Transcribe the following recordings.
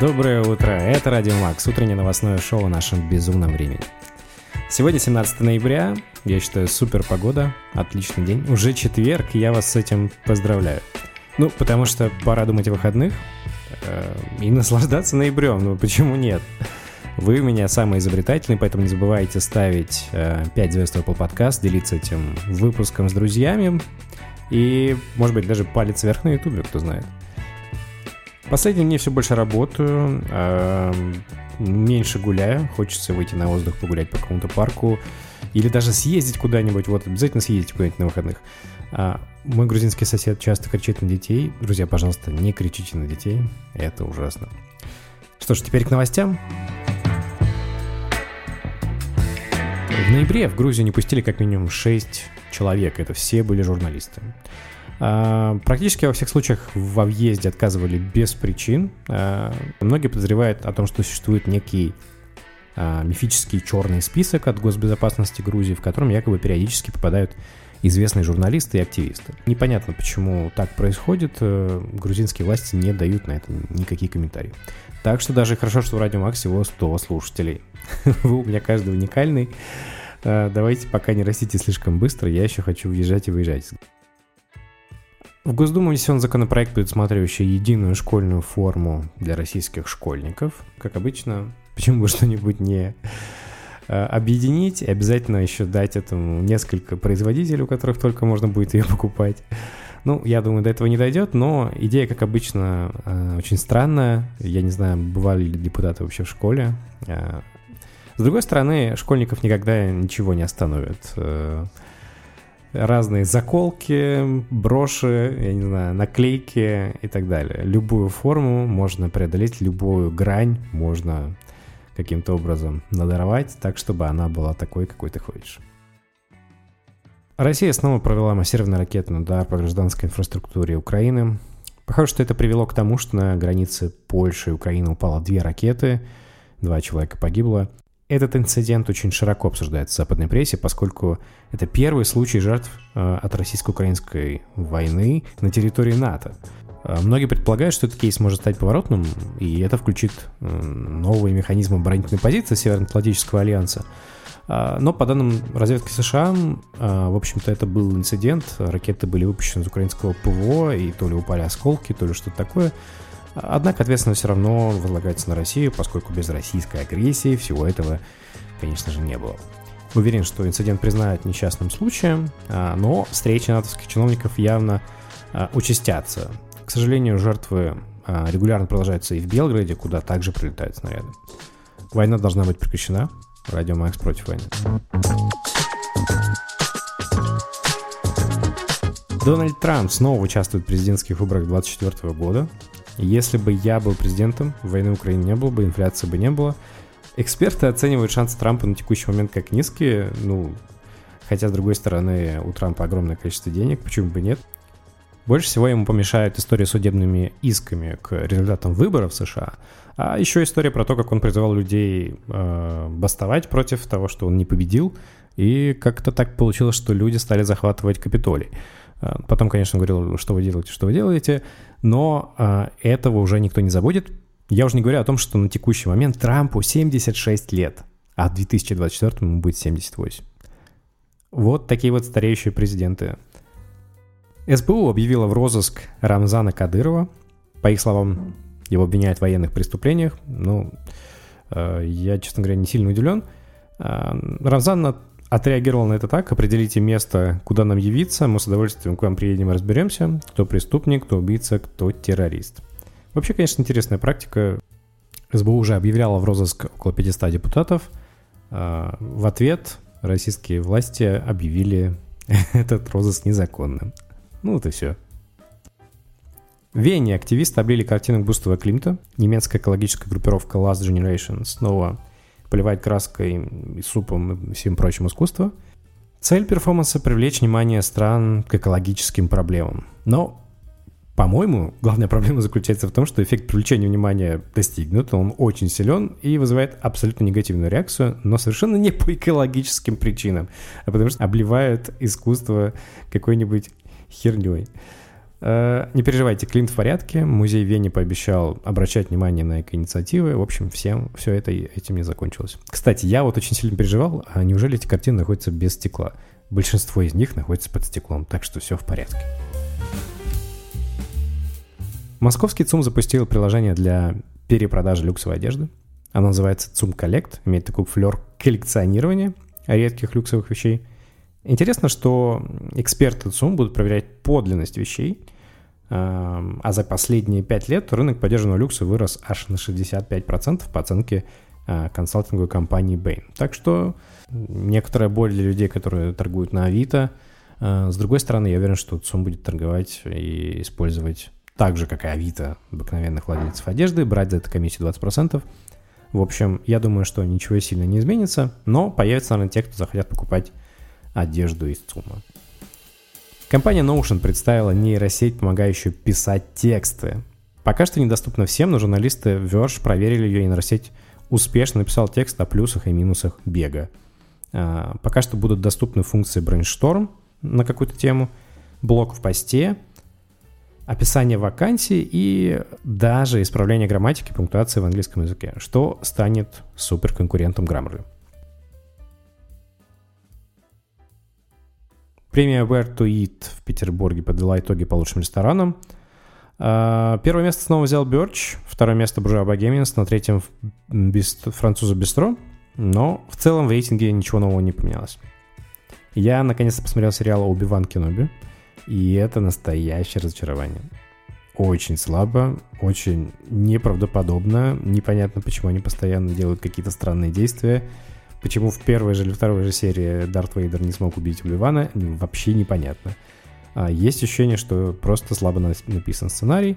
Доброе утро, это Радио Макс, утреннее новостное шоу о нашем безумном времени. Сегодня 17 ноября, я считаю, супер погода, отличный день. Уже четверг, я вас с этим поздравляю. Ну, потому что пора думать о выходных э, и наслаждаться ноябрем, ну почему нет? Вы у меня самый изобретательный, поэтому не забывайте ставить э, 5 звезд Apple Podcast, делиться этим выпуском с друзьями и, может быть, даже палец вверх на YouTube, кто знает. Последние дни все больше работаю, э, меньше гуляю, хочется выйти на воздух, погулять по какому-то парку или даже съездить куда-нибудь, вот обязательно съездить куда-нибудь на выходных. А, мой грузинский сосед часто кричит на детей. Друзья, пожалуйста, не кричите на детей, это ужасно. Что ж, теперь к новостям. В ноябре в Грузию не пустили как минимум 6 человек, это все были журналисты. А, практически во всех случаях во въезде отказывали без причин. А, многие подозревают о том, что существует некий а, мифический черный список от госбезопасности Грузии, в котором якобы периодически попадают известные журналисты и активисты. Непонятно, почему так происходит. Э, грузинские власти не дают на это никакие комментарии. Так что даже хорошо, что в Радио Макс всего 100 слушателей. Вы у меня каждый уникальный. Давайте пока не растите слишком быстро, я еще хочу въезжать и выезжать. В Госдуму внесен законопроект, предусматривающий единую школьную форму для российских школьников. Как обычно, почему бы что-нибудь не э, объединить, и обязательно еще дать этому несколько производителей, у которых только можно будет ее покупать. Ну, я думаю, до этого не дойдет, но идея, как обычно, э, очень странная. Я не знаю, бывали ли депутаты вообще в школе. Э, с другой стороны, школьников никогда ничего не остановит разные заколки, броши, я не знаю, наклейки и так далее. Любую форму можно преодолеть, любую грань можно каким-то образом надорвать так, чтобы она была такой, какой ты хочешь. Россия снова провела массированный ракетный удар по гражданской инфраструктуре Украины. Похоже, что это привело к тому, что на границе Польши и Украины упало две ракеты, два человека погибло. Этот инцидент очень широко обсуждается в западной прессе, поскольку это первый случай жертв э, от российско-украинской войны на территории НАТО. Э, многие предполагают, что этот кейс может стать поворотным, и это включит э, новые механизмы оборонительной позиции Североатлантического альянса. Но по данным разведки США, в общем-то, это был инцидент. Ракеты были выпущены из украинского ПВО, и то ли упали осколки, то ли что-то такое. Однако ответственность все равно возлагается на Россию, поскольку без российской агрессии всего этого, конечно же, не было. Уверен, что инцидент признают несчастным случаем, а, но встречи натовских чиновников явно а, участятся. К сожалению, жертвы а, регулярно продолжаются и в Белграде, куда также прилетают снаряды. Война должна быть прекращена. Радио Макс против войны. Дональд Трамп снова участвует в президентских выборах 2024 года. Если бы я был президентом, войны в Украине не было бы, инфляции бы не было. Эксперты оценивают шансы Трампа на текущий момент как низкие, ну, хотя, с другой стороны, у Трампа огромное количество денег, почему бы нет. Больше всего ему помешает история судебными исками к результатам выборов в США, а еще история про то, как он призывал людей э, бастовать против того, что он не победил, и как-то так получилось, что люди стали захватывать Капитолий. Э, потом, конечно, говорил, что вы делаете, что вы делаете, но э, этого уже никто не забудет. Я уже не говорю о том, что на текущий момент Трампу 76 лет, а в 2024 ему будет 78. Вот такие вот стареющие президенты. СБУ объявила в розыск Рамзана Кадырова. По их словам, его обвиняют в военных преступлениях. Ну, э, я, честно говоря, не сильно удивлен. Рамзан отреагировал на это так. Определите место, куда нам явиться. Мы с удовольствием к вам приедем и разберемся, кто преступник, кто убийца, кто террорист. Вообще, конечно, интересная практика. СБУ уже объявляла в розыск около 500 депутатов. А, в ответ российские власти объявили этот розыск незаконным. Ну вот и все. В Вене активисты облили картину Густава Климта. Немецкая экологическая группировка Last Generation снова поливать краской и супом и всем прочим искусство. Цель перформанса – привлечь внимание стран к экологическим проблемам. Но, по-моему, главная проблема заключается в том, что эффект привлечения внимания достигнут, он очень силен и вызывает абсолютно негативную реакцию, но совершенно не по экологическим причинам, а потому что обливают искусство какой-нибудь херней. Э, не переживайте, Клинт в порядке. Музей Вене пообещал обращать внимание на эко-инициативы. В общем, всем все это этим не закончилось. Кстати, я вот очень сильно переживал, а неужели эти картины находятся без стекла? Большинство из них находится под стеклом, так что все в порядке. Московский ЦУМ запустил приложение для перепродажи люксовой одежды. Оно называется ЦУМ Коллект, имеет такой флер коллекционирования редких люксовых вещей. Интересно, что эксперты ЦУМ будут проверять подлинность вещей, а за последние 5 лет рынок поддержанного люкса вырос аж на 65% по оценке а, консалтинговой компании Bain. Так что некоторая боль для людей, которые торгуют на Авито. А, с другой стороны, я уверен, что ЦУМ будет торговать и использовать так же, как и Авито, обыкновенных владельцев одежды, брать за это комиссию 20%. В общем, я думаю, что ничего сильно не изменится, но появятся, наверное, те, кто захотят покупать одежду из ЦУМа. Компания Notion представила нейросеть, помогающую писать тексты. Пока что недоступна всем, но журналисты Verge проверили ее, нейросеть успешно написал текст о плюсах и минусах бега. А, пока что будут доступны функции brainstorm на какую-то тему, блок в посте, описание вакансий и даже исправление грамматики и пунктуации в английском языке, что станет суперконкурентом Grammarly. Премия Where to Eat в Петербурге подвела итоги по лучшим ресторанам. А, первое место снова взял Birch, второе место Буржуа Богемианс, на третьем бист... француза Бистро, но в целом в рейтинге ничего нового не поменялось. Я наконец-то посмотрел сериал «Оби-Ван Кеноби», и это настоящее разочарование. Очень слабо, очень неправдоподобно, непонятно, почему они постоянно делают какие-то странные действия, почему в первой же или второй же серии Дарт Вейдер не смог убить Оби-Вана, вообще непонятно. А, есть ощущение, что просто слабо написан сценарий.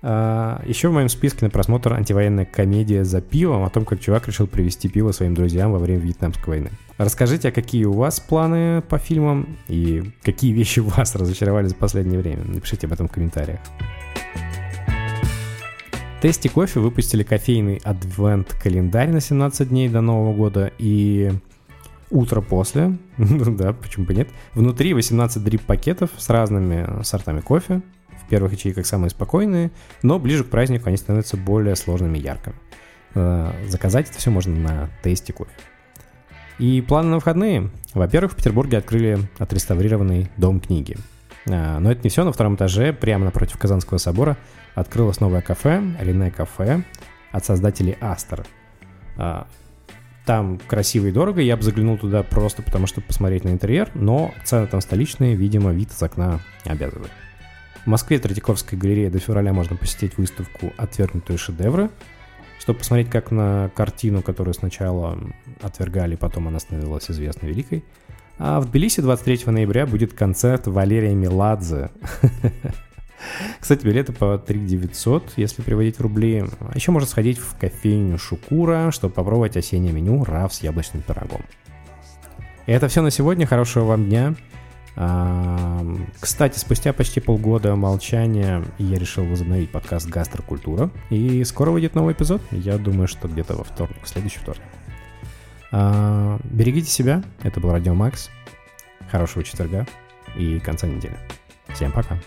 А, еще в моем списке на просмотр антивоенная комедия «За пивом» о том, как чувак решил привезти пиво своим друзьям во время Вьетнамской войны. Расскажите, а какие у вас планы по фильмам и какие вещи вас разочаровали за последнее время? Напишите об этом в комментариях. Тести кофе выпустили кофейный адвент-календарь на 17 дней до Нового года и утро после, да, почему бы нет. Внутри 18 дрип-пакетов с разными сортами кофе. В первых ячейках самые спокойные, но ближе к празднику они становятся более сложными и яркими. Э, заказать это все можно на тесте кофе. И планы на выходные. Во-первых, в Петербурге открыли отреставрированный дом книги. Э, но это не все. На втором этаже, прямо напротив Казанского собора, открылось новое кафе, Рене кафе, от создателей Астер. Э, там красиво и дорого, я бы заглянул туда просто потому, чтобы посмотреть на интерьер, но цены там столичные, видимо, вид из окна обязывает. В Москве Третьяковской галерее до февраля можно посетить выставку «Отвергнутые шедевры», чтобы посмотреть как на картину, которую сначала отвергали, потом она становилась известной великой. А в Тбилиси 23 ноября будет концерт Валерия Меладзе. Кстати, билеты по 3 900, если переводить в рубли. А еще можно сходить в кофейню Шукура, чтобы попробовать осеннее меню раф с яблочным пирогом. И это все на сегодня. Хорошего вам дня. А, кстати, спустя почти полгода молчания я решил возобновить подкаст «Гастрокультура». И скоро выйдет новый эпизод. Я думаю, что где-то во вторник, следующий вторник. А, берегите себя. Это был Радио Макс. Хорошего четверга и конца недели. Всем пока.